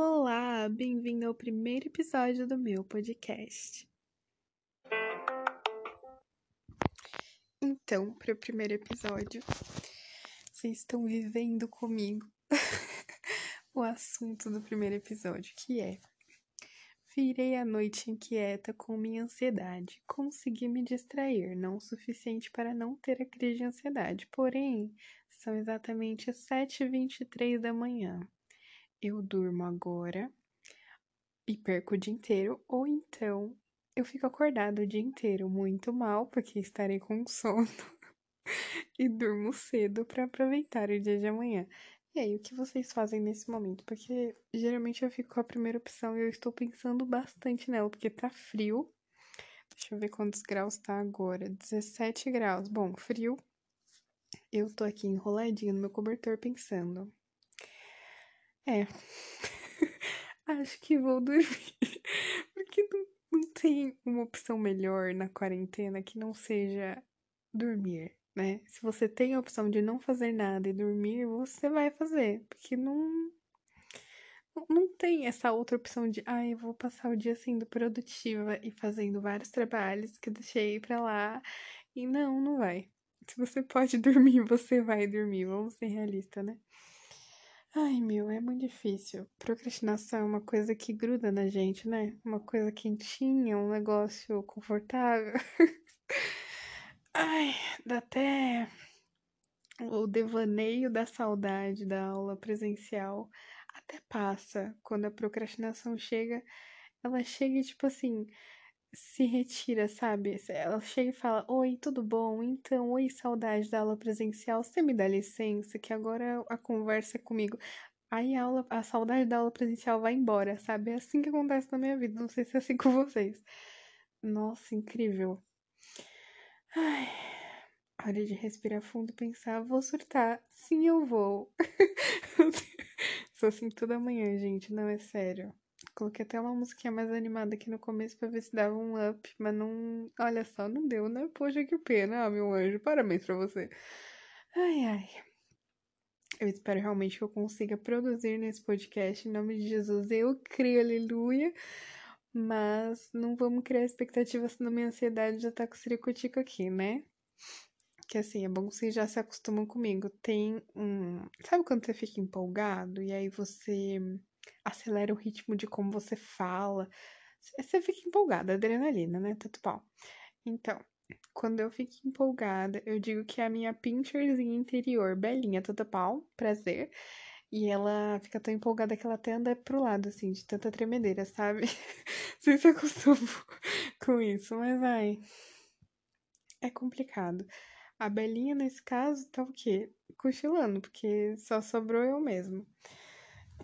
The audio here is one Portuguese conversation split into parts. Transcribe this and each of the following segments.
Olá, bem-vindo ao primeiro episódio do meu podcast. Então, para o primeiro episódio, vocês estão vivendo comigo o assunto do primeiro episódio, que é Virei a noite inquieta com minha ansiedade. Consegui me distrair, não o suficiente para não ter a crise de ansiedade. Porém, são exatamente as 7h23 da manhã eu durmo agora e perco o dia inteiro, ou então eu fico acordado o dia inteiro muito mal, porque estarei com sono, e durmo cedo para aproveitar o dia de amanhã. E aí, o que vocês fazem nesse momento? Porque geralmente eu fico com a primeira opção e eu estou pensando bastante nela, porque tá frio. Deixa eu ver quantos graus tá agora. 17 graus. Bom, frio. Eu tô aqui enroladinho no meu cobertor pensando. É. Acho que vou dormir. Porque não, não tem uma opção melhor na quarentena que não seja dormir, né? Se você tem a opção de não fazer nada e dormir, você vai fazer. Porque não. Não tem essa outra opção de, ah, eu vou passar o dia sendo produtiva e fazendo vários trabalhos que eu deixei pra lá. E não, não vai. Se você pode dormir, você vai dormir. Vamos ser realistas, né? Ai, meu, é muito difícil. Procrastinação é uma coisa que gruda na gente, né? Uma coisa quentinha, um negócio confortável. Ai, dá até o devaneio da saudade da aula presencial até passa quando a procrastinação chega. Ela chega e, tipo assim, se retira, sabe? Ela chega e fala: Oi, tudo bom? Então, oi, saudade da aula presencial. Você me dá licença que agora a conversa é comigo. Aí a aula, a saudade da aula presencial vai embora, sabe? É assim que acontece na minha vida. Não sei se é assim com vocês. Nossa, incrível. Ai, hora de respirar fundo e pensar: vou surtar. Sim, eu vou. Sou assim toda manhã, gente. Não é sério. Coloquei até uma musiquinha mais animada aqui no começo pra ver se dava um up, mas não. Olha só, não deu, né? Poxa, que pena, ah, meu anjo. Parabéns pra você. Ai, ai. Eu espero realmente que eu consiga produzir nesse podcast. Em nome de Jesus, eu creio, aleluia. Mas não vamos criar expectativas, senão minha ansiedade já tá com o ciricutico aqui, né? Que assim, é bom que vocês já se acostumam comigo. Tem um. Sabe quando você fica empolgado e aí você acelera o ritmo de como você fala. Você fica empolgada, adrenalina, né? Tanto pau. Então, quando eu fico empolgada, eu digo que é a minha pincherzinha interior, belinha, toda pau, prazer. E ela fica tão empolgada que ela até anda pro lado, assim, de tanta tremedeira, sabe? Vocês se acostumam com isso, mas ai. É complicado. A Belinha, nesse caso, tá o quê? Cochilando, porque só sobrou eu mesmo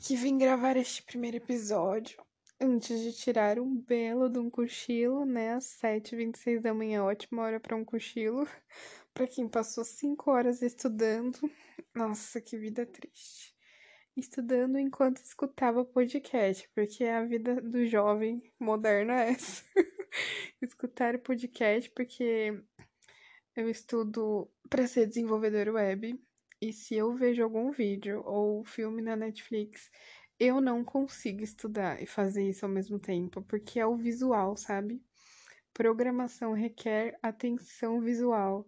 que vim gravar este primeiro episódio antes de tirar um belo de um cochilo, né? Às 7h26 da manhã, ótima hora para um cochilo. para quem passou 5 horas estudando. Nossa, que vida triste. Estudando enquanto escutava podcast, porque a vida do jovem moderno é essa. Escutar podcast, porque eu estudo para ser desenvolvedor web e se eu vejo algum vídeo ou filme na Netflix, eu não consigo estudar e fazer isso ao mesmo tempo, porque é o visual, sabe? Programação requer atenção visual.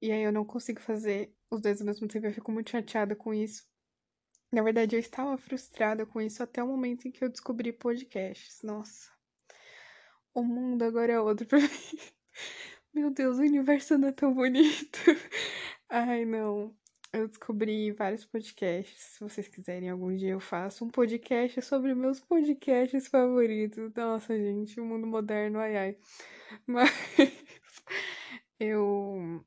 E aí eu não consigo fazer os dois ao mesmo tempo, eu fico muito chateada com isso. Na verdade, eu estava frustrada com isso até o momento em que eu descobri podcasts. Nossa. O mundo agora é outro pra mim. Meu Deus, o universo não é tão bonito. Ai, não eu descobri vários podcasts. Se vocês quiserem, algum dia eu faço um podcast sobre meus podcasts favoritos. Nossa, gente, o mundo moderno, ai ai. Mas eu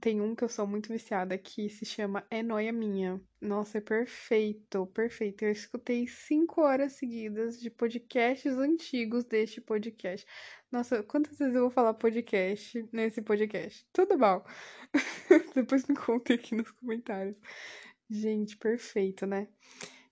tem um que eu sou muito viciada que se chama É Noia Minha. Nossa, é perfeito, perfeito. Eu escutei cinco horas seguidas de podcasts antigos deste podcast. Nossa, quantas vezes eu vou falar podcast nesse podcast? Tudo bom. Depois me contem aqui nos comentários. Gente, perfeito, né?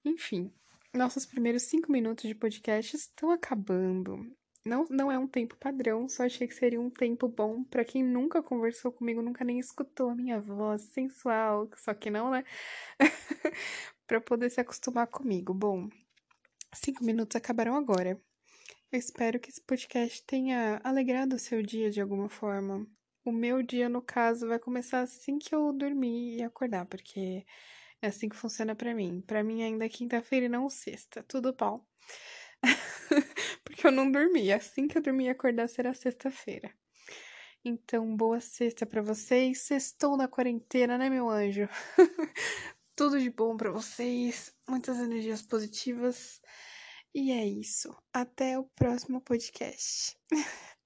Enfim, nossos primeiros cinco minutos de podcast estão acabando. Não, não é um tempo padrão, só achei que seria um tempo bom para quem nunca conversou comigo, nunca nem escutou a minha voz sensual, só que não, né? para poder se acostumar comigo. Bom, Cinco minutos acabaram agora. Eu espero que esse podcast tenha alegrado o seu dia de alguma forma. O meu dia, no caso, vai começar assim que eu dormir e acordar, porque é assim que funciona para mim. Para mim ainda é quinta-feira e não sexta. Tudo pau. porque eu não dormi. Assim que eu dormir e acordar será sexta-feira. Então, boa sexta para vocês. Sextou na quarentena, né, meu anjo? Tudo de bom para vocês. Muitas energias positivas. E é isso. Até o próximo podcast.